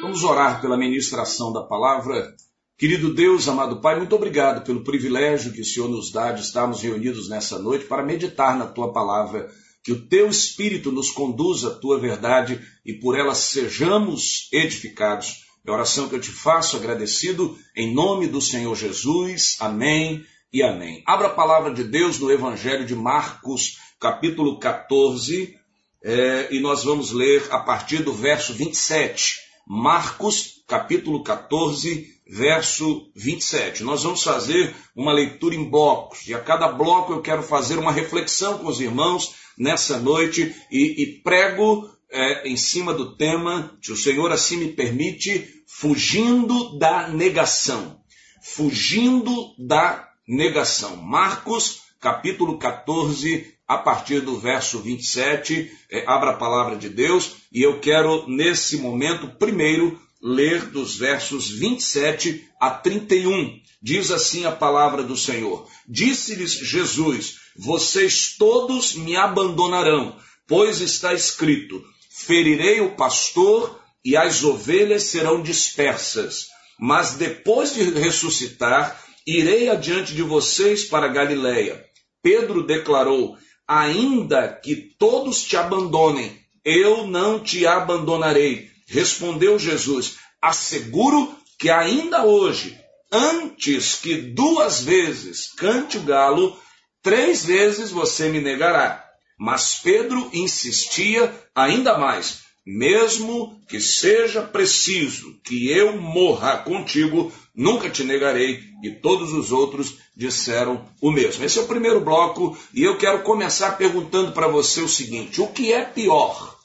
Vamos orar pela ministração da palavra. Querido Deus, amado Pai, muito obrigado pelo privilégio que o Senhor nos dá de estarmos reunidos nessa noite para meditar na tua palavra. Que o teu Espírito nos conduza à tua verdade e por ela sejamos edificados. É a oração que eu te faço agradecido em nome do Senhor Jesus. Amém e amém. Abra a palavra de Deus no Evangelho de Marcos, capítulo 14, é, e nós vamos ler a partir do verso 27. Marcos, capítulo 14, verso 27. Nós vamos fazer uma leitura em blocos, e a cada bloco eu quero fazer uma reflexão com os irmãos nessa noite e, e prego é, em cima do tema, se o Senhor assim me permite, fugindo da negação. Fugindo da negação. Marcos, capítulo 14, a partir do verso 27, é, abra a palavra de Deus, e eu quero, nesse momento, primeiro, ler dos versos 27 a 31. Diz assim a palavra do Senhor: Disse-lhes Jesus: Vocês todos me abandonarão, pois está escrito: Ferirei o pastor e as ovelhas serão dispersas. Mas depois de ressuscitar, irei adiante de vocês para Galiléia. Pedro declarou: ainda que todos te abandonem, eu não te abandonarei. Respondeu Jesus: Asseguro que ainda hoje, antes que duas vezes cante o galo, três vezes você me negará. Mas Pedro insistia ainda mais: mesmo que seja preciso que eu morra contigo, nunca te negarei. E todos os outros disseram o mesmo. Esse é o primeiro bloco e eu quero começar perguntando para você o seguinte: o que é pior?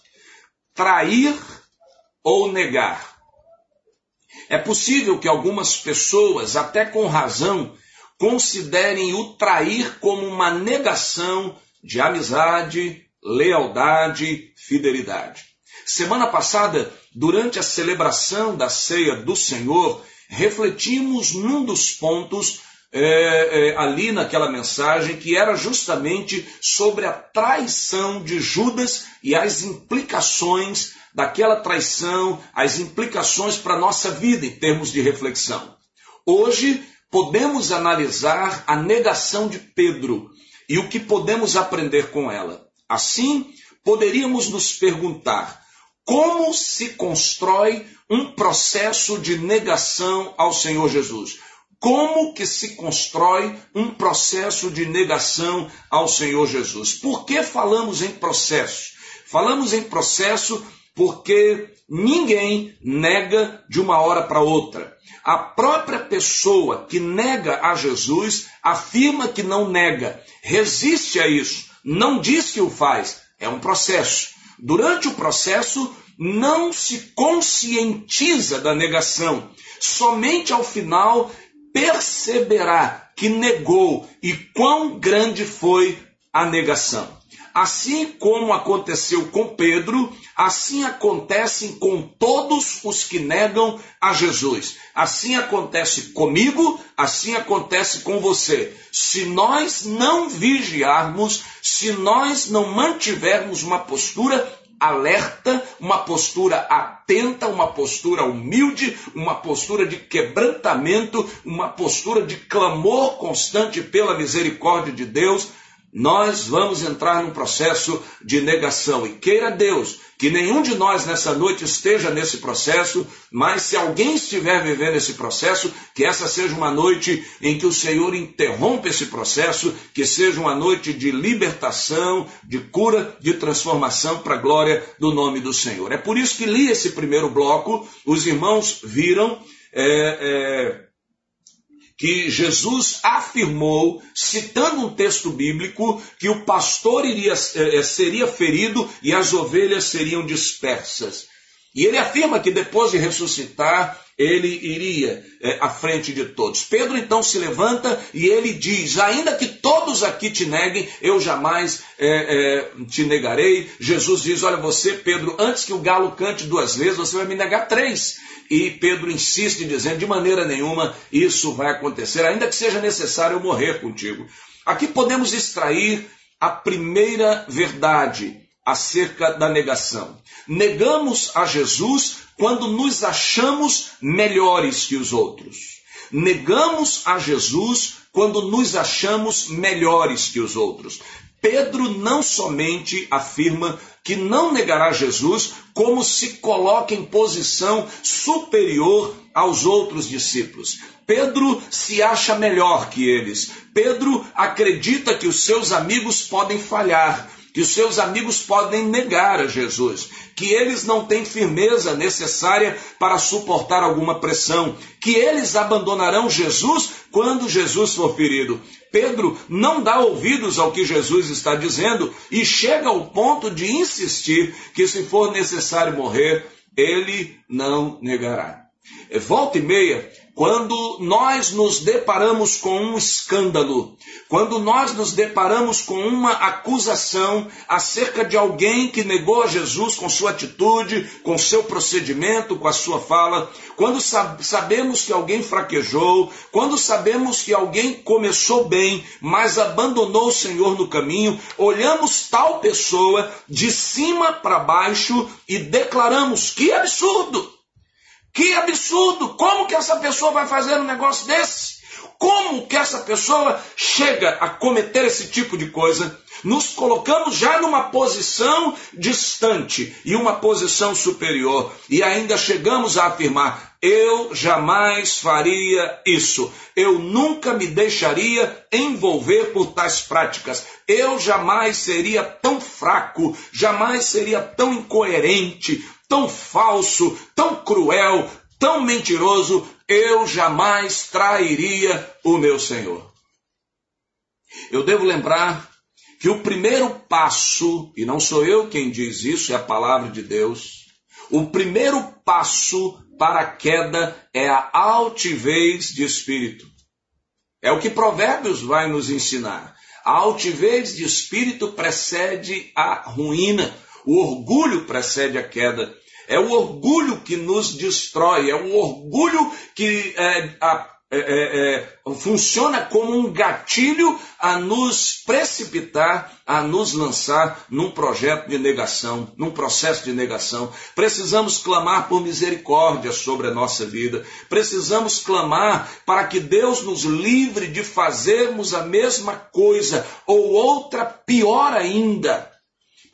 Trair ou negar? É possível que algumas pessoas, até com razão, considerem o trair como uma negação de amizade, lealdade, fidelidade. Semana passada, durante a celebração da ceia do Senhor, refletimos num dos pontos é, é, ali naquela mensagem que era justamente sobre a traição de Judas e as implicações daquela traição, as implicações para a nossa vida em termos de reflexão. Hoje podemos analisar a negação de Pedro e o que podemos aprender com ela. Assim, poderíamos nos perguntar como se constrói um processo de negação ao Senhor Jesus. Como que se constrói um processo de negação ao Senhor Jesus? Por que falamos em processo? Falamos em processo porque ninguém nega de uma hora para outra. A própria pessoa que nega a Jesus afirma que não nega, resiste a isso, não diz que o faz. É um processo. Durante o processo, não se conscientiza da negação. Somente ao final perceberá que negou e quão grande foi a negação. Assim como aconteceu com Pedro, assim acontece com todos os que negam a Jesus. Assim acontece comigo, assim acontece com você. Se nós não vigiarmos, se nós não mantivermos uma postura alerta, uma postura atenta, uma postura humilde, uma postura de quebrantamento, uma postura de clamor constante pela misericórdia de Deus, nós vamos entrar num processo de negação. E queira Deus que nenhum de nós nessa noite esteja nesse processo, mas se alguém estiver vivendo esse processo, que essa seja uma noite em que o Senhor interrompa esse processo, que seja uma noite de libertação, de cura, de transformação para a glória do nome do Senhor. É por isso que li esse primeiro bloco, os irmãos viram. É, é, que Jesus afirmou, citando um texto bíblico, que o pastor iria, eh, seria ferido e as ovelhas seriam dispersas. E ele afirma que depois de ressuscitar, ele iria é, à frente de todos. Pedro então se levanta e ele diz: Ainda que todos aqui te neguem, eu jamais é, é, te negarei. Jesus diz: Olha, você, Pedro, antes que o galo cante duas vezes, você vai me negar três. E Pedro insiste, dizendo: De maneira nenhuma isso vai acontecer, ainda que seja necessário eu morrer contigo. Aqui podemos extrair a primeira verdade acerca da negação. Negamos a Jesus quando nos achamos melhores que os outros. Negamos a Jesus quando nos achamos melhores que os outros. Pedro não somente afirma que não negará Jesus, como se coloca em posição superior aos outros discípulos. Pedro se acha melhor que eles. Pedro acredita que os seus amigos podem falhar, que os seus amigos podem negar a Jesus, que eles não têm firmeza necessária para suportar alguma pressão, que eles abandonarão Jesus quando Jesus for ferido. Pedro não dá ouvidos ao que Jesus está dizendo e chega ao ponto de insistir que, se for necessário morrer, ele não negará. Volta e meia, quando nós nos deparamos com um escândalo, quando nós nos deparamos com uma acusação acerca de alguém que negou a Jesus com sua atitude, com seu procedimento, com a sua fala, quando sabemos que alguém fraquejou, quando sabemos que alguém começou bem, mas abandonou o Senhor no caminho, olhamos tal pessoa de cima para baixo e declaramos: que absurdo! Que absurdo! Como que essa pessoa vai fazer um negócio desse? Como que essa pessoa chega a cometer esse tipo de coisa? Nos colocamos já numa posição distante e uma posição superior, e ainda chegamos a afirmar: eu jamais faria isso, eu nunca me deixaria envolver por tais práticas, eu jamais seria tão fraco, jamais seria tão incoerente, tão falso, tão cruel, tão mentiroso, eu jamais trairia o meu Senhor. Eu devo lembrar que o primeiro passo, e não sou eu quem diz isso, é a palavra de Deus, o primeiro passo para a queda é a altivez de espírito. É o que Provérbios vai nos ensinar. A altivez de espírito precede a ruína. O orgulho precede a queda. É o orgulho que nos destrói, é o orgulho que é, a, é, é, é, funciona como um gatilho a nos precipitar, a nos lançar num projeto de negação, num processo de negação. Precisamos clamar por misericórdia sobre a nossa vida. Precisamos clamar para que Deus nos livre de fazermos a mesma coisa ou outra pior ainda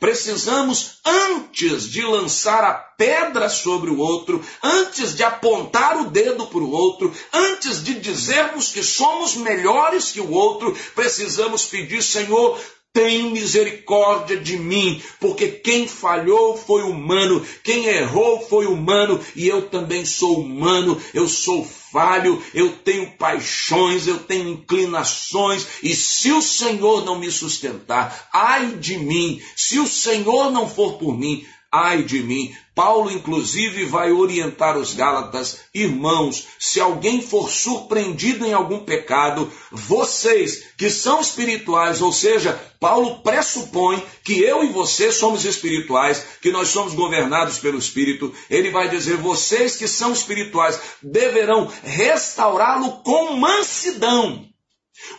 Precisamos, antes de lançar a pedra sobre o outro, antes de apontar o dedo para o outro, antes de dizermos que somos melhores que o outro, precisamos pedir, Senhor, tem misericórdia de mim, porque quem falhou foi humano, quem errou foi humano, e eu também sou humano, eu sou falho, eu tenho paixões, eu tenho inclinações, e se o Senhor não me sustentar, ai de mim, se o Senhor não for por mim, ai de mim. Paulo, inclusive, vai orientar os Gálatas, irmãos, se alguém for surpreendido em algum pecado, vocês que são espirituais, ou seja, Paulo pressupõe que eu e você somos espirituais, que nós somos governados pelo Espírito. Ele vai dizer: vocês que são espirituais deverão restaurá-lo com mansidão.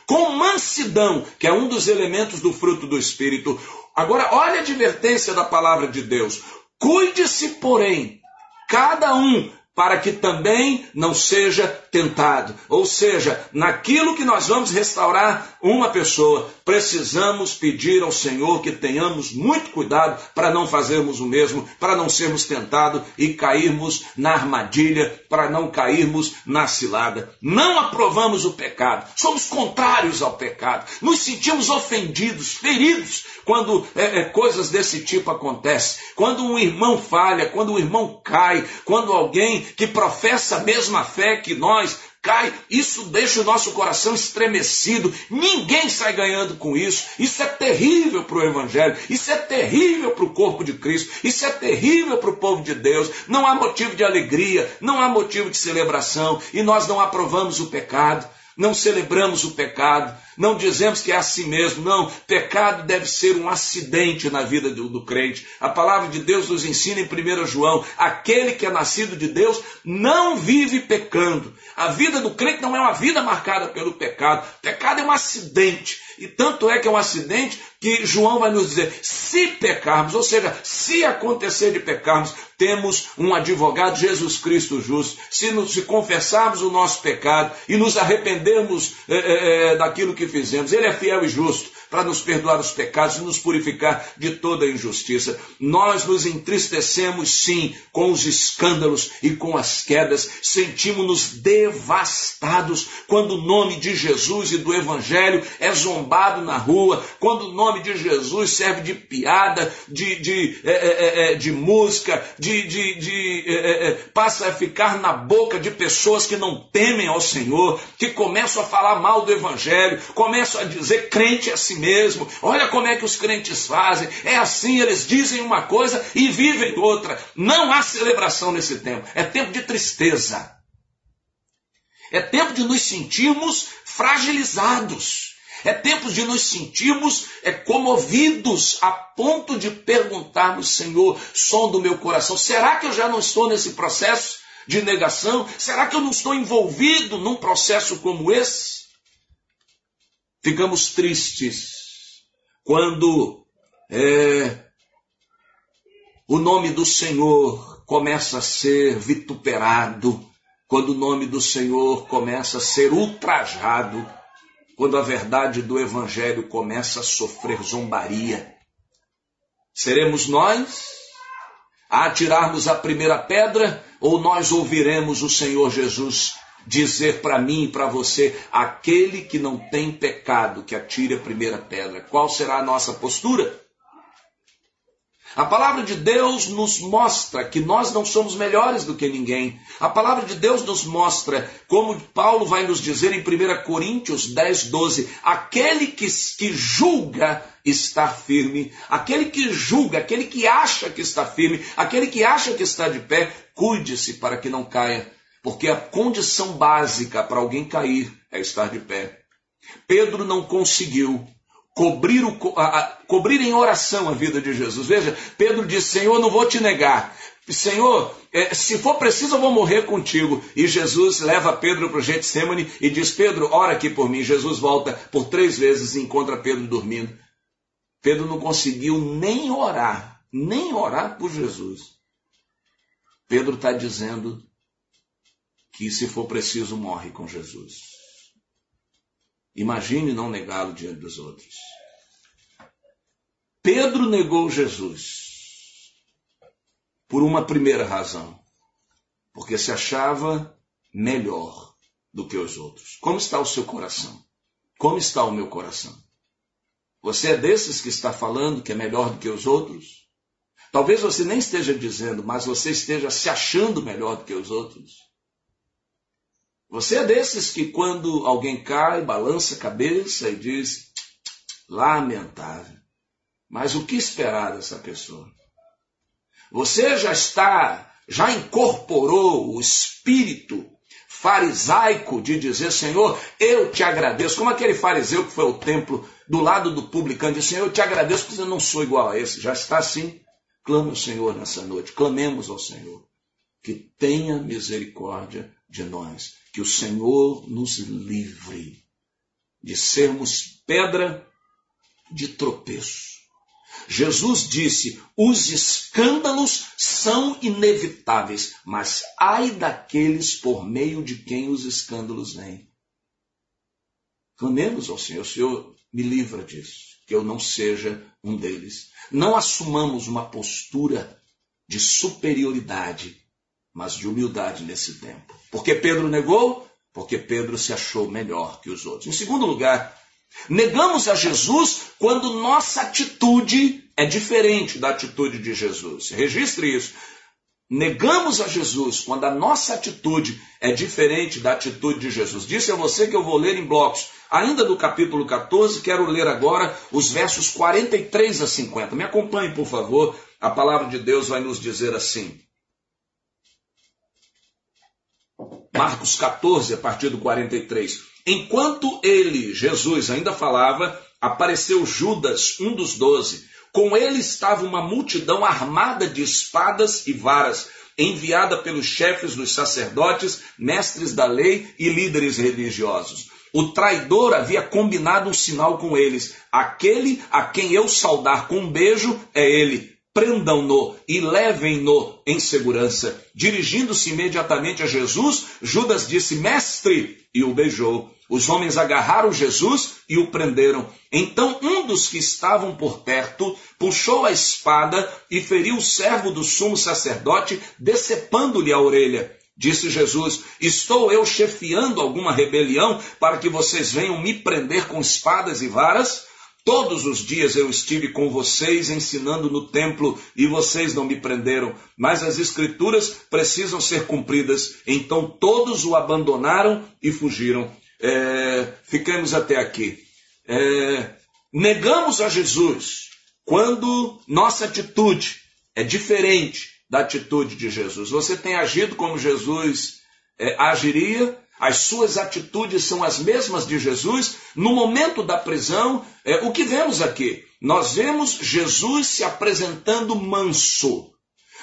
Com mansidão, que é um dos elementos do fruto do Espírito. Agora, olha a advertência da palavra de Deus. Cuide-se, porém, cada um para que também não seja tentado. Ou seja, naquilo que nós vamos restaurar uma pessoa, precisamos pedir ao Senhor que tenhamos muito cuidado para não fazermos o mesmo, para não sermos tentados e cairmos na armadilha, para não cairmos na cilada. Não aprovamos o pecado, somos contrários ao pecado, nos sentimos ofendidos, feridos quando é, é, coisas desse tipo acontecem. Quando um irmão falha, quando um irmão cai, quando alguém que professa a mesma fé que nós cai, isso deixa o nosso coração estremecido. Ninguém sai ganhando com isso. Isso é terrível para o Evangelho, isso é terrível para o corpo de Cristo, isso é terrível para o povo de Deus. Não há motivo de alegria, não há motivo de celebração e nós não aprovamos o pecado. Não celebramos o pecado, não dizemos que é assim mesmo, não. Pecado deve ser um acidente na vida do, do, crente. A palavra de Deus nos ensina em 1 João: aquele que é nascido de Deus não vive pecando. A vida do crente não é uma vida marcada pelo pecado. Pecado é um acidente. E tanto é que é um acidente que João vai nos dizer: se pecarmos, ou seja, se acontecer de pecarmos, temos um advogado, Jesus Cristo justo. Se, nos, se confessarmos o nosso pecado e nos arrependermos é, é, daquilo que fizemos, Ele é fiel e justo para nos perdoar os pecados e nos purificar de toda injustiça. Nós nos entristecemos sim com os escândalos e com as quedas, sentimos-nos devastados quando o nome de Jesus e do Evangelho é zombado na rua, quando o nome de Jesus serve de piada, de, de, é, é, é de música, de, de, de é, é, passa a ficar na boca de pessoas que não temem ao Senhor, que começam a falar mal do Evangelho, começam a dizer crente é assim mesmo. Olha como é que os crentes fazem. É assim, eles dizem uma coisa e vivem outra. Não há celebração nesse tempo. É tempo de tristeza. É tempo de nos sentirmos fragilizados. É tempo de nos sentirmos é, comovidos a ponto de perguntarmos, Senhor, som do meu coração, será que eu já não estou nesse processo de negação? Será que eu não estou envolvido num processo como esse? Ficamos tristes quando é, o nome do Senhor começa a ser vituperado, quando o nome do Senhor começa a ser ultrajado, quando a verdade do Evangelho começa a sofrer zombaria. Seremos nós a atirarmos a primeira pedra ou nós ouviremos o Senhor Jesus dizer para mim e para você: aquele que não tem pecado, que atire a primeira pedra. Qual será a nossa postura? A palavra de Deus nos mostra que nós não somos melhores do que ninguém. A palavra de Deus nos mostra, como Paulo vai nos dizer em 1 Coríntios 10, 12: aquele que, que julga estar firme, aquele que julga, aquele que acha que está firme, aquele que acha que está de pé, cuide-se para que não caia porque a condição básica para alguém cair é estar de pé. Pedro não conseguiu cobrir, o, a, a, cobrir em oração a vida de Jesus. Veja, Pedro disse: Senhor, não vou te negar. Senhor, é, se for preciso, eu vou morrer contigo. E Jesus leva Pedro para o Getsemane e diz: Pedro, ora aqui por mim. Jesus volta por três vezes e encontra Pedro dormindo. Pedro não conseguiu nem orar, nem orar por Jesus. Pedro está dizendo que, se for preciso, morre com Jesus. Imagine não negá-lo diante dos outros. Pedro negou Jesus por uma primeira razão, porque se achava melhor do que os outros. Como está o seu coração? Como está o meu coração? Você é desses que está falando que é melhor do que os outros? Talvez você nem esteja dizendo, mas você esteja se achando melhor do que os outros. Você é desses que quando alguém cai, balança a cabeça e diz, lamentável. Mas o que esperar dessa pessoa? Você já está, já incorporou o espírito farisaico de dizer, Senhor, eu te agradeço, como aquele fariseu que foi ao templo do lado do publicano, disse, Senhor, eu te agradeço porque eu não sou igual a esse. Já está assim? Clame ao Senhor nessa noite, clamemos ao Senhor, que tenha misericórdia de nós. Que o Senhor nos livre de sermos pedra de tropeço. Jesus disse: os escândalos são inevitáveis, mas ai daqueles por meio de quem os escândalos vêm. Clamemos ao Senhor, Senhor, me livra disso, que eu não seja um deles. Não assumamos uma postura de superioridade mas de humildade nesse tempo. Por que Pedro negou? Porque Pedro se achou melhor que os outros. Em segundo lugar, negamos a Jesus quando nossa atitude é diferente da atitude de Jesus. Registre isso. Negamos a Jesus quando a nossa atitude é diferente da atitude de Jesus. Disse a você que eu vou ler em blocos. Ainda do capítulo 14, quero ler agora os versos 43 a 50. Me acompanhe, por favor. A palavra de Deus vai nos dizer assim: Marcos 14, a partir do 43. Enquanto ele, Jesus, ainda falava, apareceu Judas, um dos doze. Com ele estava uma multidão armada de espadas e varas, enviada pelos chefes dos sacerdotes, mestres da lei e líderes religiosos. O traidor havia combinado um sinal com eles: aquele a quem eu saudar com um beijo é ele prendam-no e levem-no em segurança. Dirigindo-se imediatamente a Jesus, Judas disse: Mestre, e o beijou. Os homens agarraram Jesus e o prenderam. Então um dos que estavam por perto puxou a espada e feriu o servo do sumo sacerdote, decepando-lhe a orelha. Disse Jesus: Estou eu chefiando alguma rebelião para que vocês venham me prender com espadas e varas? Todos os dias eu estive com vocês ensinando no templo e vocês não me prenderam, mas as escrituras precisam ser cumpridas. Então todos o abandonaram e fugiram. É, ficamos até aqui. É, negamos a Jesus quando nossa atitude é diferente da atitude de Jesus. Você tem agido como Jesus é, agiria, as suas atitudes são as mesmas de Jesus. No momento da prisão, é, o que vemos aqui? Nós vemos Jesus se apresentando manso,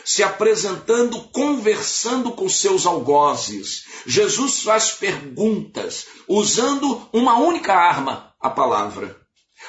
se apresentando, conversando com seus algozes. Jesus faz perguntas, usando uma única arma, a palavra.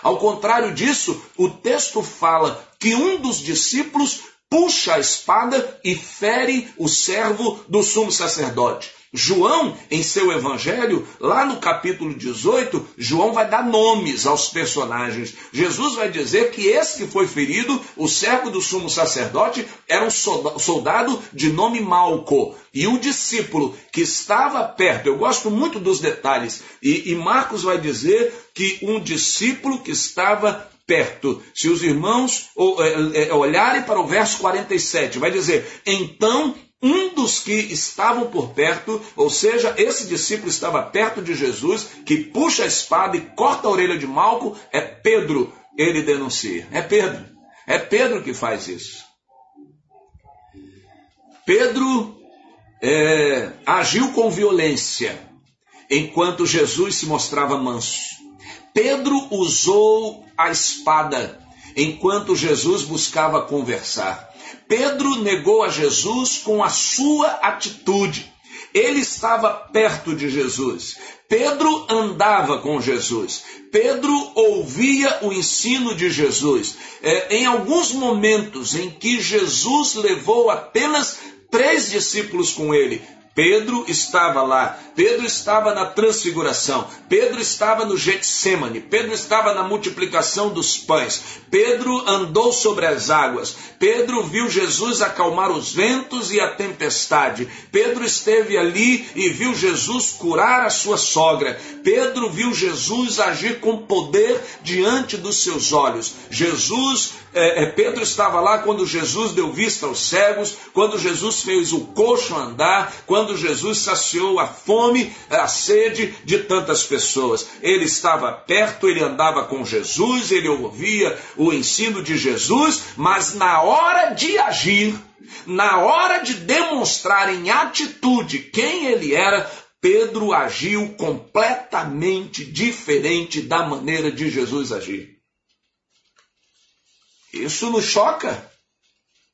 Ao contrário disso, o texto fala que um dos discípulos puxa a espada e fere o servo do sumo sacerdote. João, em seu evangelho, lá no capítulo 18, João vai dar nomes aos personagens. Jesus vai dizer que esse que foi ferido, o servo do sumo sacerdote, era um soldado de nome Malco. E o discípulo que estava perto, eu gosto muito dos detalhes, e, e Marcos vai dizer que um discípulo que estava perto. Se os irmãos é, é, olharem para o verso 47, vai dizer: Então um dos que estavam por perto, ou seja, esse discípulo estava perto de Jesus, que puxa a espada e corta a orelha de Malco, é Pedro, ele denuncia. É Pedro. É Pedro que faz isso. Pedro é, agiu com violência, enquanto Jesus se mostrava manso. Pedro usou a espada, enquanto Jesus buscava conversar. Pedro negou a Jesus com a sua atitude. Ele estava perto de Jesus. Pedro andava com Jesus. Pedro ouvia o ensino de Jesus. É, em alguns momentos em que Jesus levou apenas três discípulos com ele, Pedro estava lá, Pedro estava na transfiguração, Pedro estava no Getsemane, Pedro estava na multiplicação dos pães, Pedro andou sobre as águas, Pedro viu Jesus acalmar os ventos e a tempestade, Pedro esteve ali e viu Jesus curar a sua sogra, Pedro viu Jesus agir com poder diante dos seus olhos, Jesus é, é, Pedro estava lá quando Jesus deu vista aos cegos, quando Jesus fez o coxo andar, quando Jesus saciou a fome, a sede de tantas pessoas. Ele estava perto, ele andava com Jesus, ele ouvia o ensino de Jesus, mas na hora de agir, na hora de demonstrar em atitude quem ele era, Pedro agiu completamente diferente da maneira de Jesus agir. Isso nos choca?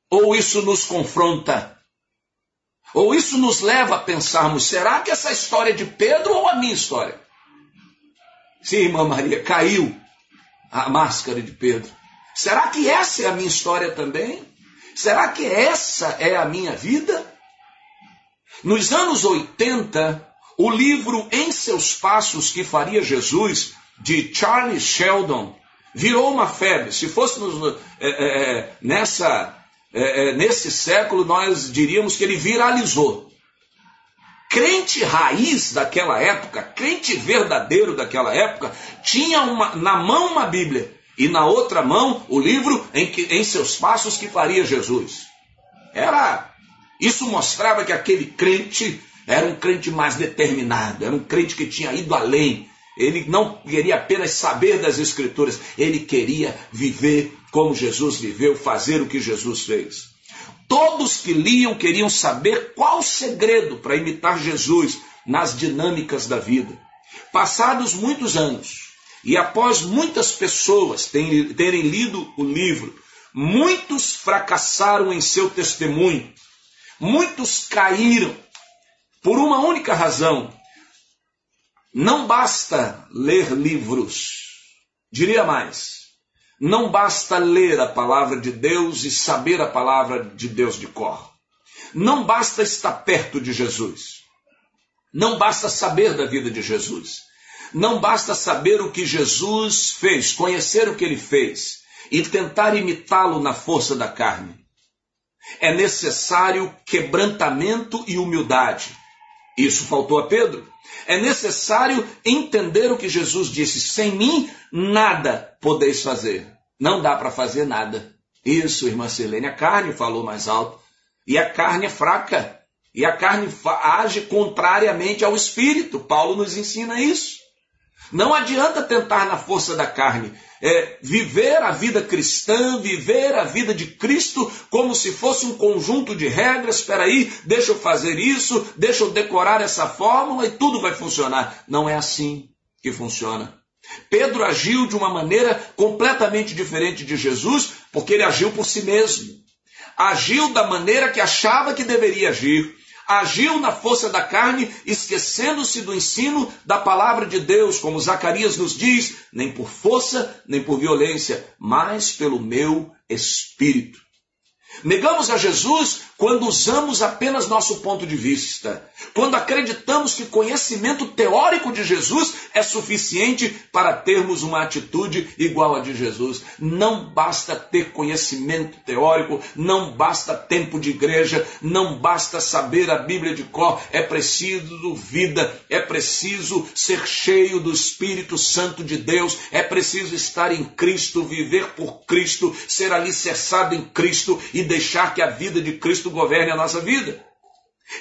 Ou isso nos confronta? Ou isso nos leva a pensarmos: será que essa história é de Pedro ou a minha história? Sim, irmã Maria, caiu a máscara de Pedro. Será que essa é a minha história também? Será que essa é a minha vida? Nos anos 80, o livro Em Seus Passos que Faria Jesus, de Charles Sheldon, virou uma febre. Se fôssemos é, é, é nessa, é, é, nesse século, nós diríamos que ele viralizou. Crente raiz daquela época, crente verdadeiro daquela época, tinha uma, na mão uma Bíblia e na outra mão o livro em, que, em seus passos que faria Jesus. Era isso mostrava que aquele crente era um crente mais determinado, era um crente que tinha ido além, ele não queria apenas saber das Escrituras, ele queria viver como Jesus viveu, fazer o que Jesus fez. Todos que liam queriam saber qual o segredo para imitar Jesus nas dinâmicas da vida. Passados muitos anos, e após muitas pessoas terem, lido o livro, muitos fracassaram em seu testemunho, muitos caíram por uma única razão. Não basta ler livros, diria mais, não basta ler a palavra de Deus e saber a palavra de Deus de cor. Não basta estar perto de Jesus. Não basta saber da vida de Jesus. Não basta saber o que Jesus fez, conhecer o que ele fez e tentar imitá-lo na força da carne. É necessário quebrantamento e humildade. Isso faltou a Pedro. É necessário entender o que Jesus disse: sem mim nada podeis fazer. Não dá para fazer nada. Isso, irmã Silene, a carne falou mais alto. E a carne é fraca. E a carne age contrariamente ao espírito. Paulo nos ensina isso. Não adianta tentar na força da carne é, viver a vida cristã, viver a vida de Cristo como se fosse um conjunto de regras. Espera aí, deixa eu fazer isso, deixa eu decorar essa fórmula e tudo vai funcionar. Não é assim que funciona. Pedro agiu de uma maneira completamente diferente de Jesus, porque ele agiu por si mesmo. Agiu da maneira que achava que deveria agir agiu na força da carne, esquecendo-se do ensino da palavra de Deus, como Zacarias nos diz, nem por força, nem por violência, mas pelo meu espírito. Negamos a Jesus quando usamos apenas nosso ponto de vista, quando acreditamos que conhecimento teórico de Jesus é suficiente para termos uma atitude igual a de Jesus. Não basta ter conhecimento teórico, não basta tempo de igreja, não basta saber a Bíblia de cor, é preciso vida, é preciso ser cheio do Espírito Santo de Deus, é preciso estar em Cristo, viver por Cristo, ser alicerçado em Cristo e deixar que a vida de Cristo governe a nossa vida.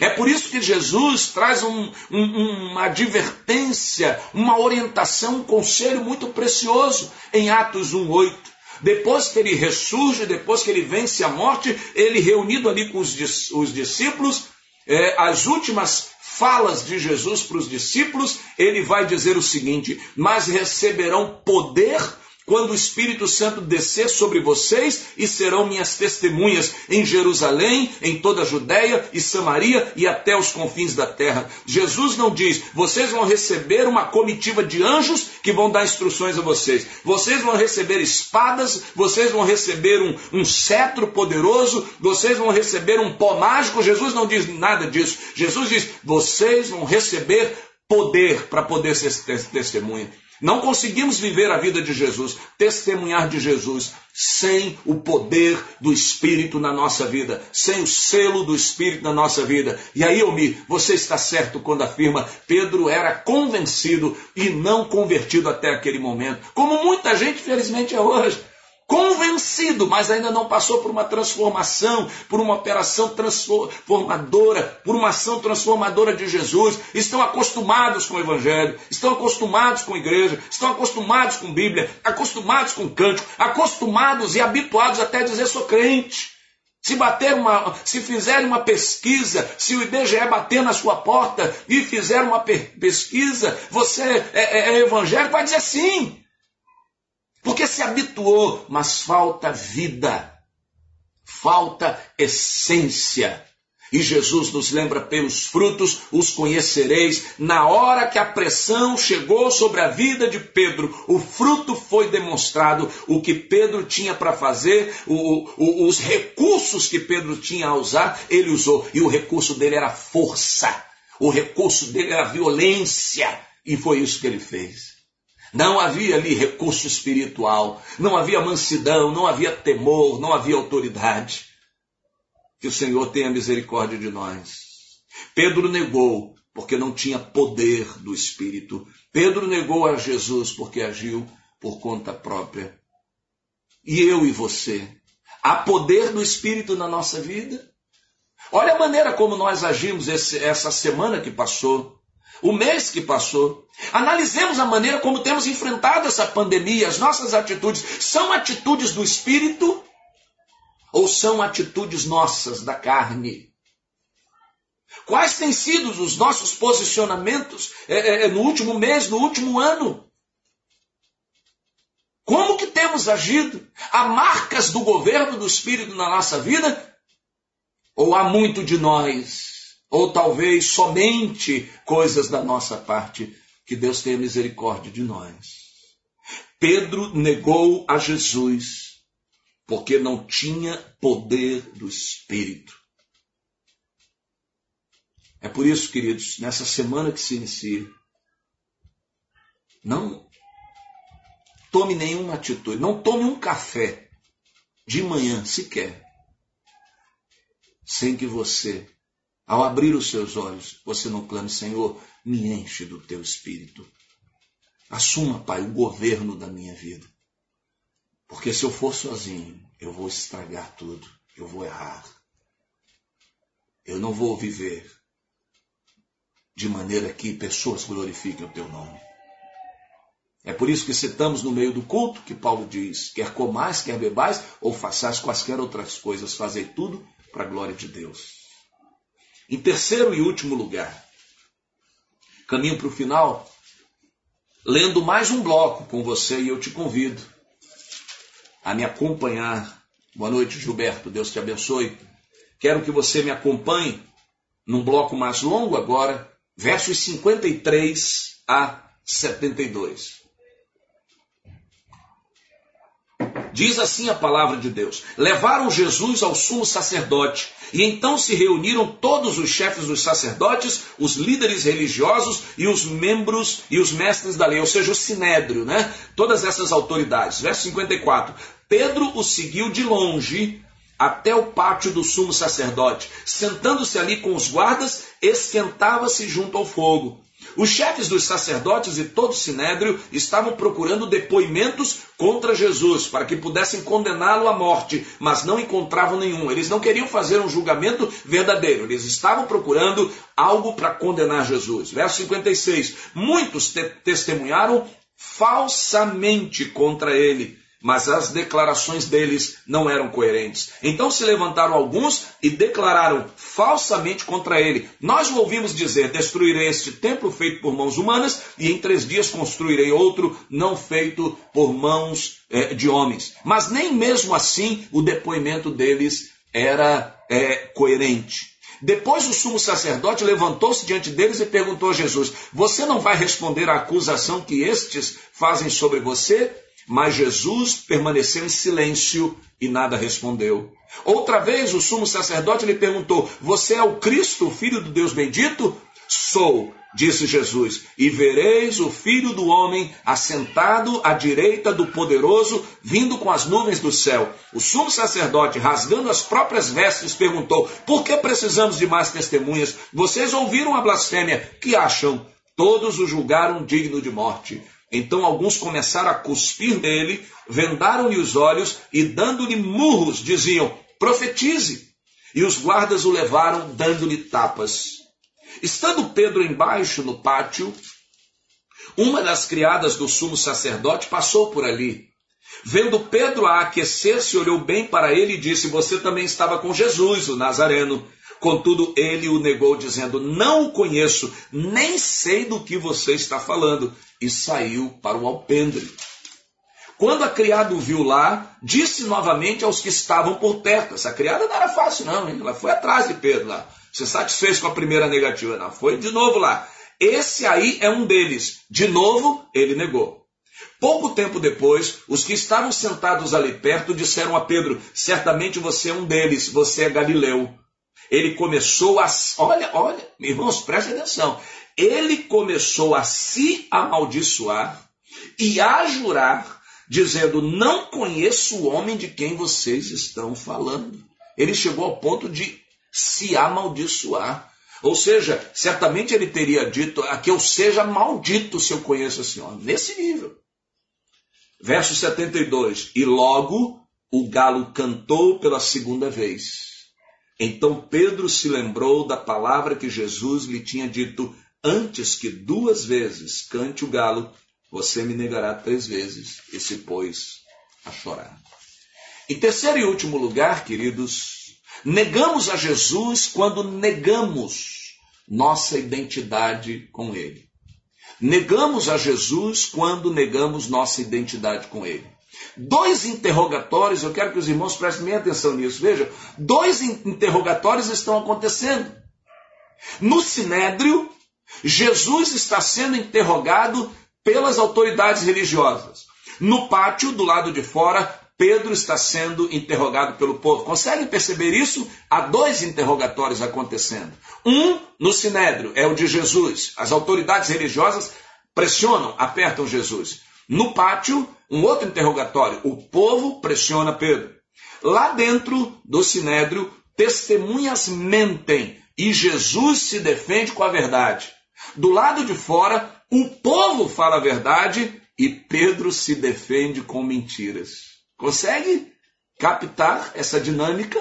É por isso que Jesus traz um, um, uma advertência, uma orientação, um conselho muito precioso em Atos 1,8. Depois que ele ressurge, depois que ele vence a morte, ele reunido ali com os, os discípulos, é, as últimas falas de Jesus para os discípulos, ele vai dizer o seguinte: Mas receberão poder quando o Espírito Santo descer sobre vocês e serão minhas testemunhas em Jerusalém, em toda a Judéia e Samaria e até os confins da terra. Jesus não diz, vocês vão receber uma comitiva de anjos que vão dar instruções a vocês. Vocês vão receber espadas, vocês vão receber um, um cetro poderoso, vocês vão receber um pó mágico. Jesus não diz nada disso. Jesus diz, vocês vão receber poder para poder ser testemunha. Não conseguimos viver a vida de Jesus, testemunhar de Jesus, sem o poder do Espírito na nossa vida, sem o selo do Espírito na nossa vida. E aí, Omi, você está certo quando afirma Pedro era convencido e não convertido até aquele momento, como muita gente, felizmente, é hoje convencido, mas ainda não passou por uma transformação, por uma operação transformadora, por uma ação transformadora de Jesus. Estão acostumados com o Evangelho, estão acostumados com a igreja, estão acostumados com Bíblia, acostumados com cântico, acostumados e habituados até a dizer sou crente. Se bater uma, se fizerem uma pesquisa, se o IBGE bater na sua porta e fizer uma pesquisa, você é, é, é evangélico, vai dizer sim. Porque se habituou, mas falta vida, falta essência. E Jesus nos lembra pelos frutos os conhecereis. Na hora que a pressão chegou sobre a vida de Pedro, o fruto foi demonstrado, o que Pedro tinha para fazer, o, o, os recursos que Pedro tinha a usar, ele usou. E o recurso dele era força, o recurso dele era violência. E foi isso que ele fez. Não havia ali recurso espiritual, não havia mansidão, não havia temor, não havia autoridade. Que o Senhor tenha misericórdia de nós. Pedro negou porque não tinha poder do Espírito. Pedro negou a Jesus porque agiu por conta própria. E eu e você? Há poder do Espírito na nossa vida? Olha a maneira como nós agimos esse, essa semana que passou o mês que passou. Analisemos a maneira como temos enfrentado essa pandemia, as nossas atitudes. São atitudes do espírito ou são atitudes nossas, da carne? Quais têm sido os nossos posicionamentos é, é, no último mês, no último ano? Como que temos agido? Há marcas do governo do Espírito na nossa vida? Ou há muito de nós? Ou talvez somente coisas da nossa parte? Que Deus tenha misericórdia de nós. Pedro negou a Jesus porque não tinha poder do Espírito. É por isso, queridos, nessa semana que se inicia, não tome nenhuma atitude, não tome um café de manhã sequer, sem que você, ao abrir os seus olhos, você não clame, Senhor, me enche do teu espírito. Assuma, Pai, o governo da minha vida. Porque se eu for sozinho, eu vou estragar tudo, eu vou errar. Eu não vou viver de maneira que pessoas glorifiquem o teu nome. É por isso que citamos no meio do culto que Paulo diz: quer comais, quer bebais, ou façais quaisquer outras coisas, fazei tudo para a glória de Deus. Em terceiro e último lugar, caminho para o final, lendo mais um bloco com você e eu te convido a me acompanhar. Boa noite, Gilberto, Deus te abençoe. Quero que você me acompanhe num bloco mais longo agora, versos 53 a 72. Diz assim a palavra de Deus: Levaram Jesus ao sumo sacerdote, e então se reuniram todos os chefes dos sacerdotes, os líderes religiosos e os membros e os mestres da lei, ou seja, o sinédrio, né? Todas essas autoridades. Verso 54. Pedro o seguiu de longe até o pátio do sumo sacerdote. Sentando-se ali com os guardas, esquentava-se junto ao fogo. Os chefes dos sacerdotes e todo o sinédrio estavam procurando depoimentos contra Jesus, para que pudessem condená-lo à morte, mas não encontravam nenhum. Eles não queriam fazer um julgamento verdadeiro, eles estavam procurando algo para condenar Jesus. Verso 56. Muitos te testemunharam falsamente contra ele mas as declarações deles não eram coerentes. Então se levantaram alguns e declararam falsamente contra ele: Nós o ouvimos dizer: Destruirei este templo feito por mãos humanas, e em três dias construirei outro não feito por mãos é, de homens. Mas nem mesmo assim o depoimento deles era é, coerente. Depois o sumo sacerdote levantou-se diante deles e perguntou a Jesus: Você não vai responder à acusação que estes fazem sobre você? Mas Jesus permaneceu em silêncio e nada respondeu. Outra vez o sumo sacerdote lhe perguntou: Você é o Cristo, o filho do Deus bendito? Sou, disse Jesus, e vereis o filho do homem assentado à direita do poderoso, vindo com as nuvens do céu. O sumo sacerdote, rasgando as próprias vestes, perguntou: Por que precisamos de mais testemunhas? Vocês ouviram a blasfêmia? Que acham? Todos o julgaram digno de morte. Então alguns começaram a cuspir nele, vendaram-lhe os olhos e, dando-lhe murros, diziam: profetize. E os guardas o levaram, dando-lhe tapas. Estando Pedro embaixo no pátio, uma das criadas do sumo sacerdote passou por ali. Vendo Pedro a aquecer-se, olhou bem para ele e disse: Você também estava com Jesus, o Nazareno. Contudo, ele o negou, dizendo: Não o conheço, nem sei do que você está falando. E saiu para o alpendre. Quando a criada o viu lá, disse novamente aos que estavam por perto. Essa criada não era fácil, não, hein? ela foi atrás de Pedro lá. Se satisfez com a primeira negativa, não. Foi de novo lá. Esse aí é um deles. De novo, ele negou. Pouco tempo depois, os que estavam sentados ali perto disseram a Pedro: Certamente você é um deles, você é Galileu. Ele começou a. Olha, olha, irmãos, preste atenção. Ele começou a se amaldiçoar e a jurar, dizendo: Não conheço o homem de quem vocês estão falando. Ele chegou ao ponto de se amaldiçoar. Ou seja, certamente ele teria dito: a que eu seja maldito se eu conheço esse homem. Nesse nível. Verso 72. E logo o galo cantou pela segunda vez. Então Pedro se lembrou da palavra que Jesus lhe tinha dito: Antes que duas vezes cante o galo, você me negará três vezes. E se pôs a chorar. Em terceiro e último lugar, queridos, negamos a Jesus quando negamos nossa identidade com Ele. Negamos a Jesus quando negamos nossa identidade com Ele. Dois interrogatórios, eu quero que os irmãos prestem atenção nisso. Veja, dois interrogatórios estão acontecendo. No Sinédrio, Jesus está sendo interrogado pelas autoridades religiosas. No pátio, do lado de fora, Pedro está sendo interrogado pelo povo. Conseguem perceber isso? Há dois interrogatórios acontecendo. Um no Sinédrio, é o de Jesus. As autoridades religiosas pressionam, apertam Jesus. No pátio, um outro interrogatório. O povo pressiona Pedro. Lá dentro do Sinédrio, testemunhas mentem e Jesus se defende com a verdade. Do lado de fora, o povo fala a verdade e Pedro se defende com mentiras. Consegue captar essa dinâmica?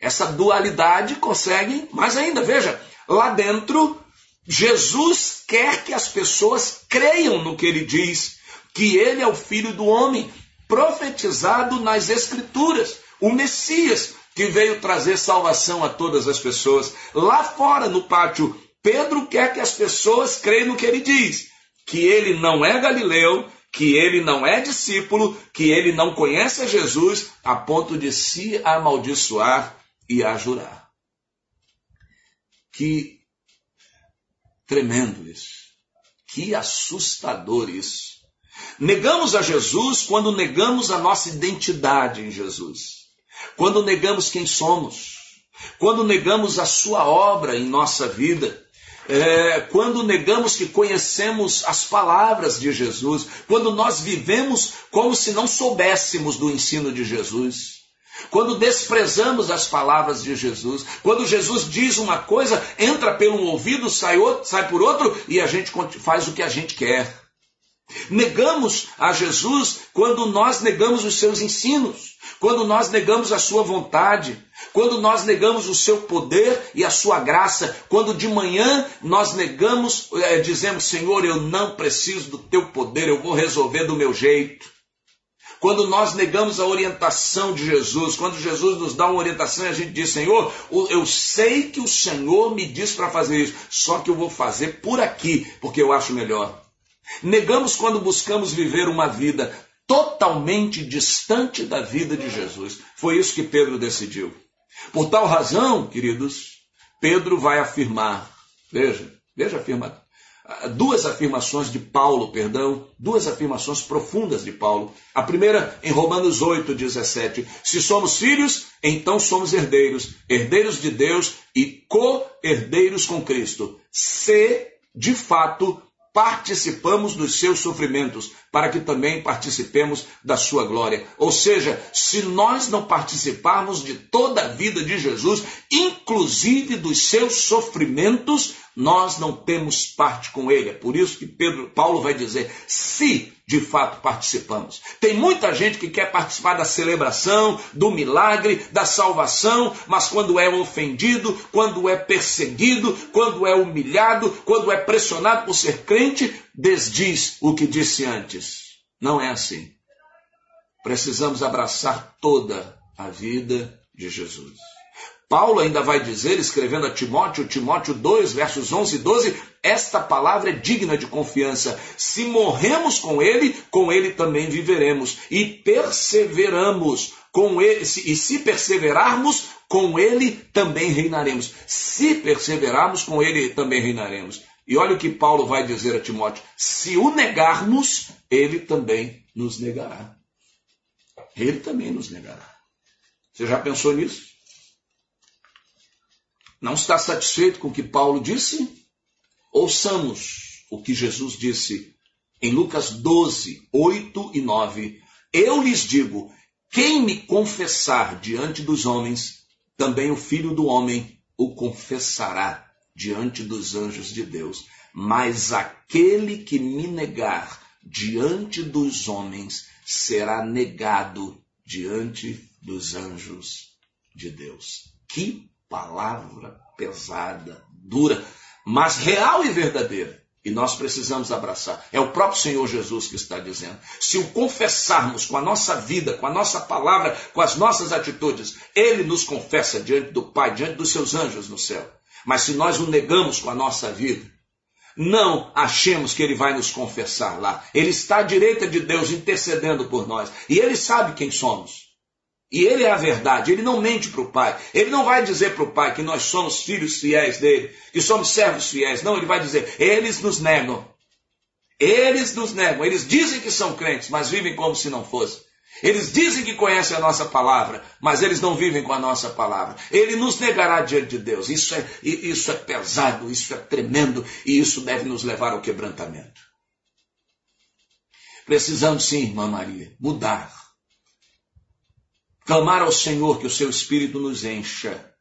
Essa dualidade consegue? Mais ainda, veja, lá dentro, Jesus quer que as pessoas creiam no que ele diz, que ele é o filho do homem, profetizado nas Escrituras, o Messias, que veio trazer salvação a todas as pessoas. Lá fora, no pátio, Pedro quer que as pessoas creiam no que ele diz, que ele não é galileu, que ele não é discípulo, que ele não conhece a Jesus, a ponto de se amaldiçoar e a jurar. Que tremendo isso. Que assustador isso. Negamos a Jesus quando negamos a nossa identidade em Jesus. Quando negamos quem somos. Quando negamos a sua obra em nossa vida é, quando negamos que conhecemos as palavras de Jesus, quando nós vivemos como se não soubéssemos do ensino de Jesus, quando desprezamos as palavras de Jesus, quando Jesus diz uma coisa, entra pelo ouvido, sai, outro, sai por outro e a gente faz o que a gente quer. Negamos a Jesus quando nós negamos os seus ensinos, quando nós negamos a sua vontade, quando nós negamos o seu poder e a sua graça, quando de manhã nós negamos, é, dizemos, Senhor, eu não preciso do teu poder, eu vou resolver do meu jeito. Quando nós negamos a orientação de Jesus, quando Jesus nos dá uma orientação e a gente diz, Senhor, eu sei que o Senhor me diz para fazer isso, só que eu vou fazer por aqui, porque eu acho melhor. Negamos quando buscamos viver uma vida totalmente distante da vida de Jesus. Foi isso que Pedro decidiu. Por tal razão, queridos, Pedro vai afirmar, veja, veja afirma, duas afirmações de Paulo, perdão, duas afirmações profundas de Paulo. A primeira em Romanos 8, 17. Se somos filhos, então somos herdeiros, herdeiros de Deus e co-herdeiros com Cristo. Se, de fato, participamos dos seus sofrimentos, para que também participemos da sua glória. Ou seja, se nós não participarmos de toda a vida de Jesus, inclusive dos seus sofrimentos, nós não temos parte com ele. É por isso que Pedro, Paulo vai dizer: se de fato participamos. Tem muita gente que quer participar da celebração, do milagre, da salvação, mas quando é ofendido, quando é perseguido, quando é humilhado, quando é pressionado por ser crente, desdiz o que disse antes. Não é assim. Precisamos abraçar toda a vida de Jesus. Paulo ainda vai dizer, escrevendo a Timóteo, Timóteo 2, versos 11 e 12, esta palavra é digna de confiança. Se morremos com ele, com ele também viveremos. E perseveramos com ele, e se perseverarmos, com ele também reinaremos. Se perseverarmos, com ele também reinaremos. E olha o que Paulo vai dizer a Timóteo: se o negarmos, ele também nos negará. Ele também nos negará. Você já pensou nisso? Não está satisfeito com o que Paulo disse? Ouçamos o que Jesus disse em Lucas 12, 8 e 9. Eu lhes digo: quem me confessar diante dos homens, também o filho do homem o confessará diante dos anjos de Deus. Mas aquele que me negar diante dos homens será negado diante dos anjos de Deus. Que palavra pesada, dura, mas real e verdadeira. E nós precisamos abraçar. É o próprio Senhor Jesus que está dizendo. Se o confessarmos com a nossa vida, com a nossa palavra, com as nossas atitudes, Ele nos confessa diante do Pai, diante dos seus anjos no céu. Mas se nós o negamos com a nossa vida, não achemos que ele vai nos confessar lá. Ele está à direita de Deus intercedendo por nós. E ele sabe quem somos. E ele é a verdade, ele não mente para o pai. Ele não vai dizer para o pai que nós somos filhos fiéis dele, que somos servos fiéis. Não, ele vai dizer: eles nos negam. Eles nos negam. Eles dizem que são crentes, mas vivem como se não fossem. Eles dizem que conhecem a nossa palavra, mas eles não vivem com a nossa palavra. Ele nos negará diante de Deus. Isso é, isso é pesado, isso é tremendo e isso deve nos levar ao quebrantamento. Precisamos sim, irmã Maria, mudar. Clamar ao Senhor que o seu Espírito nos encha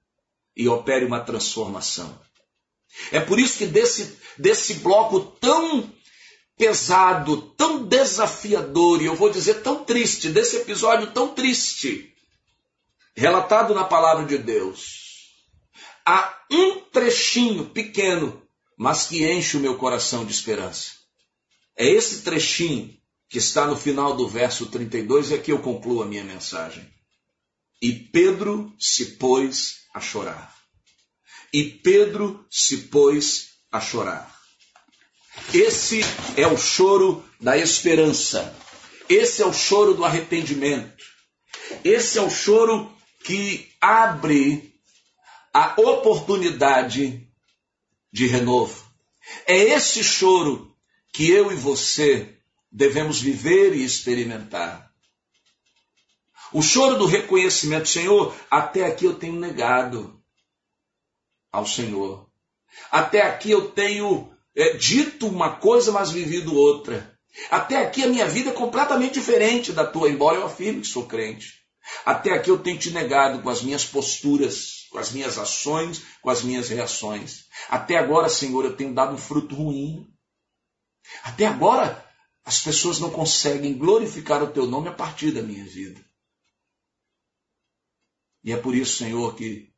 e opere uma transformação. É por isso que desse, desse bloco tão pesado, tão desafiador, e eu vou dizer tão triste, desse episódio tão triste, relatado na palavra de Deus, há um trechinho pequeno, mas que enche o meu coração de esperança. É esse trechinho que está no final do verso 32 e aqui eu concluo a minha mensagem. E Pedro se pôs a chorar. E Pedro se pôs a chorar. Esse é o choro da esperança. Esse é o choro do arrependimento. Esse é o choro que abre a oportunidade de renovo. É esse choro que eu e você devemos viver e experimentar. O choro do reconhecimento, Senhor, até aqui eu tenho negado ao Senhor. Até aqui eu tenho é, dito uma coisa, mas vivido outra. Até aqui a minha vida é completamente diferente da tua, embora eu afirme que sou crente. Até aqui eu tenho te negado com as minhas posturas, com as minhas ações, com as minhas reações. Até agora, Senhor, eu tenho dado um fruto ruim. Até agora, as pessoas não conseguem glorificar o teu nome a partir da minha vida. E é por isso, Senhor, que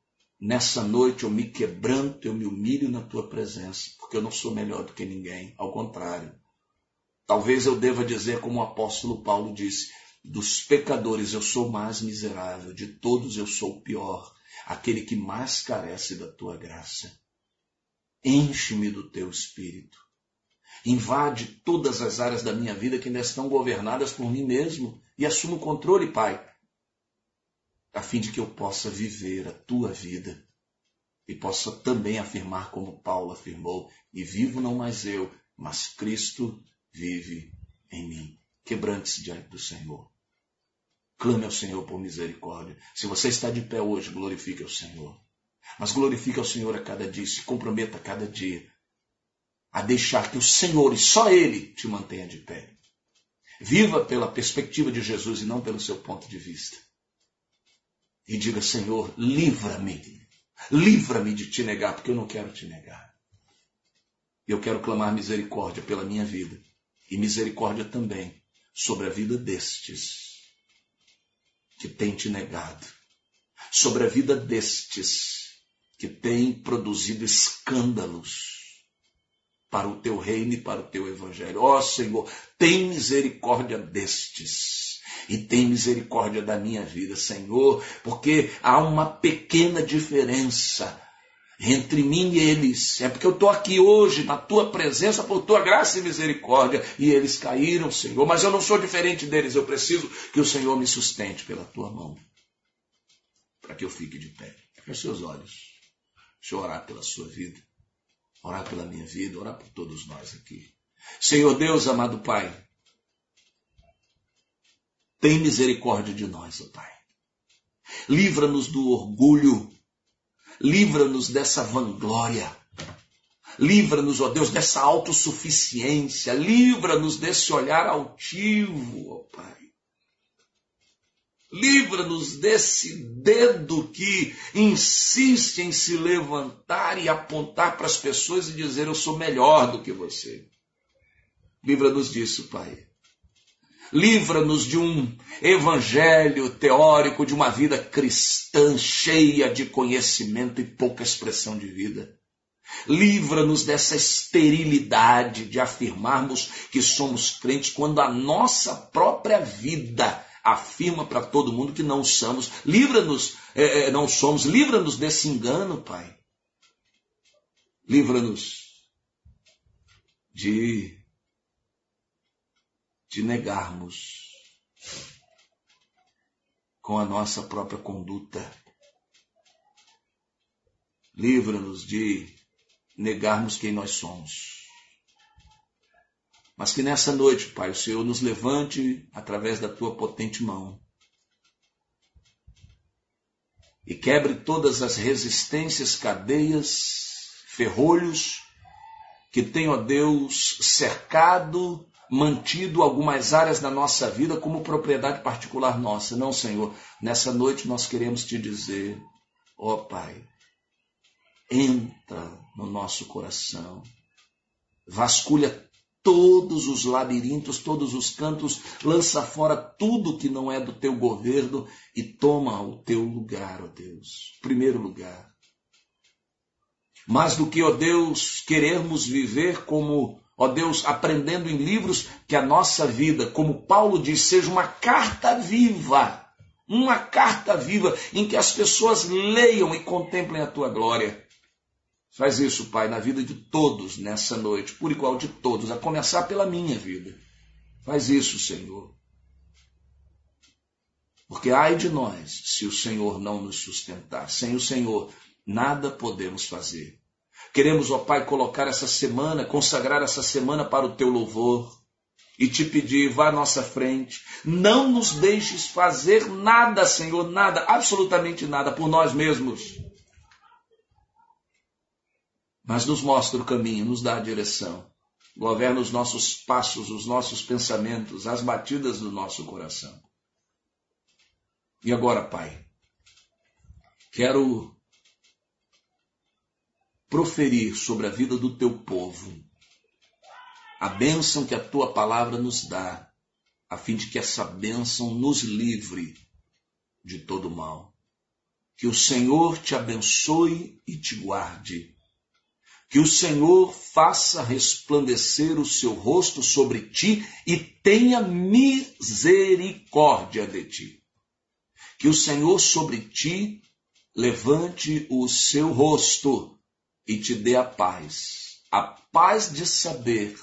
Nessa noite eu me quebranto, eu me humilho na tua presença, porque eu não sou melhor do que ninguém, ao contrário. Talvez eu deva dizer como o apóstolo Paulo disse: dos pecadores eu sou mais miserável, de todos eu sou o pior, aquele que mais carece da tua graça. Enche-me do teu espírito. Invade todas as áreas da minha vida que ainda estão governadas por mim mesmo e assuma o controle, Pai a fim de que eu possa viver a tua vida e possa também afirmar como Paulo afirmou: e vivo não mais eu, mas Cristo vive em mim. Quebrante-se diante do Senhor. Clame ao Senhor por misericórdia. Se você está de pé hoje, glorifique ao Senhor. Mas glorifique ao Senhor a cada dia, se comprometa a cada dia a deixar que o Senhor e só Ele te mantenha de pé. Viva pela perspectiva de Jesus e não pelo seu ponto de vista e diga: Senhor, livra-me, livra-me de te negar, porque eu não quero te negar. Eu quero clamar misericórdia pela minha vida e misericórdia também sobre a vida destes que têm te negado, sobre a vida destes que têm produzido escândalos para o teu reino e para o teu evangelho. Ó oh, Senhor, tem misericórdia destes e tem misericórdia da minha vida, Senhor, porque há uma pequena diferença entre mim e eles. É porque eu estou aqui hoje na tua presença por tua graça e misericórdia e eles caíram, Senhor. Mas eu não sou diferente deles. Eu preciso que o Senhor me sustente pela tua mão para que eu fique de pé. Feche seus olhos. Deixa eu orar pela sua vida, orar pela minha vida, orar por todos nós aqui. Senhor Deus, amado Pai, tem misericórdia de nós, ó Pai. Livra-nos do orgulho. Livra-nos dessa vanglória. Livra-nos, ó Deus, dessa autossuficiência. Livra-nos desse olhar altivo, ó Pai. Livra-nos desse dedo que insiste em se levantar e apontar para as pessoas e dizer: Eu sou melhor do que você. Livra-nos disso, Pai. Livra-nos de um evangelho teórico, de uma vida cristã cheia de conhecimento e pouca expressão de vida. Livra-nos dessa esterilidade de afirmarmos que somos crentes quando a nossa própria vida afirma para todo mundo que não somos. Livra-nos, é, é não somos, livra-nos desse engano, Pai. Livra-nos de, de negarmos com a nossa própria conduta. Livra-nos de negarmos quem nós somos. Mas que nessa noite, Pai, o Senhor nos levante através da tua potente mão e quebre todas as resistências, cadeias, ferrolhos que tem, ó Deus, cercado, mantido algumas áreas da nossa vida como propriedade particular nossa. Não, Senhor, nessa noite nós queremos te dizer, ó Pai, entra no nosso coração, vasculha todos os labirintos, todos os cantos, lança fora tudo que não é do teu governo e toma o teu lugar, ó Deus. Primeiro lugar. Mais do que, ó Deus, querermos viver como, ó Deus, aprendendo em livros que a nossa vida, como Paulo diz, seja uma carta viva. Uma carta viva em que as pessoas leiam e contemplem a tua glória. Faz isso, Pai, na vida de todos nessa noite, por igual de todos, a começar pela minha vida. Faz isso, Senhor. Porque ai de nós se o Senhor não nos sustentar. Sem o Senhor, nada podemos fazer. Queremos, ó Pai, colocar essa semana, consagrar essa semana para o teu louvor e te pedir, vá à nossa frente. Não nos deixes fazer nada, Senhor, nada, absolutamente nada por nós mesmos mas nos mostra o caminho, nos dá a direção, governa os nossos passos, os nossos pensamentos, as batidas do nosso coração. E agora, Pai, quero proferir sobre a vida do teu povo a bênção que a tua palavra nos dá, a fim de que essa bênção nos livre de todo mal. Que o Senhor te abençoe e te guarde que o Senhor faça resplandecer o seu rosto sobre ti e tenha misericórdia de ti. Que o Senhor sobre ti levante o seu rosto e te dê a paz. A paz de saber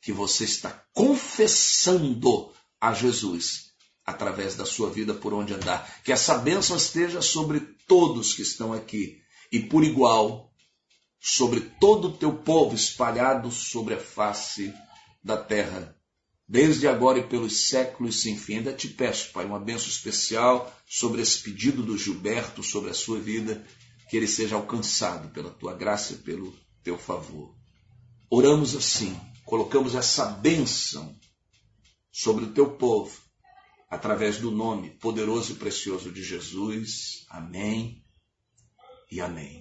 que você está confessando a Jesus através da sua vida por onde andar. Que essa bênção esteja sobre todos que estão aqui e por igual sobre todo o teu povo espalhado sobre a face da terra, desde agora e pelos séculos sem fim. Ainda te peço, Pai, uma benção especial sobre esse pedido do Gilberto, sobre a sua vida, que ele seja alcançado pela tua graça e pelo teu favor. Oramos assim, colocamos essa bênção sobre o teu povo, através do nome poderoso e precioso de Jesus. Amém e amém.